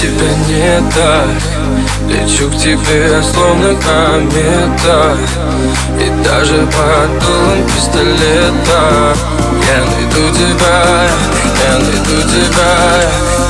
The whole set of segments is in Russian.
Тебя не так Лечу к тебе, словно комета. И даже под дулом пистолета. Я найду тебя, я найду тебя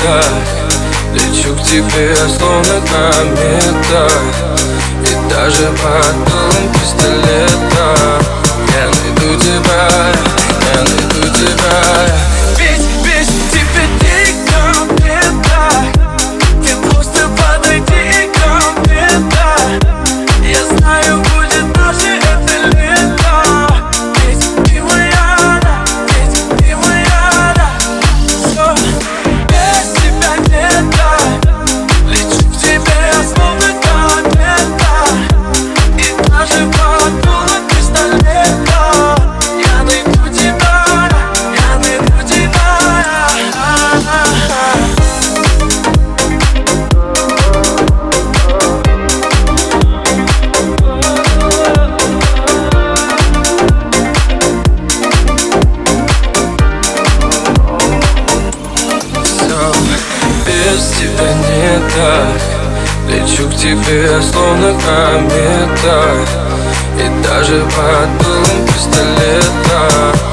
не так Лечу к тебе, словно комета И даже под дулом пистолета тебе, словно комета. И даже под дулом пистолета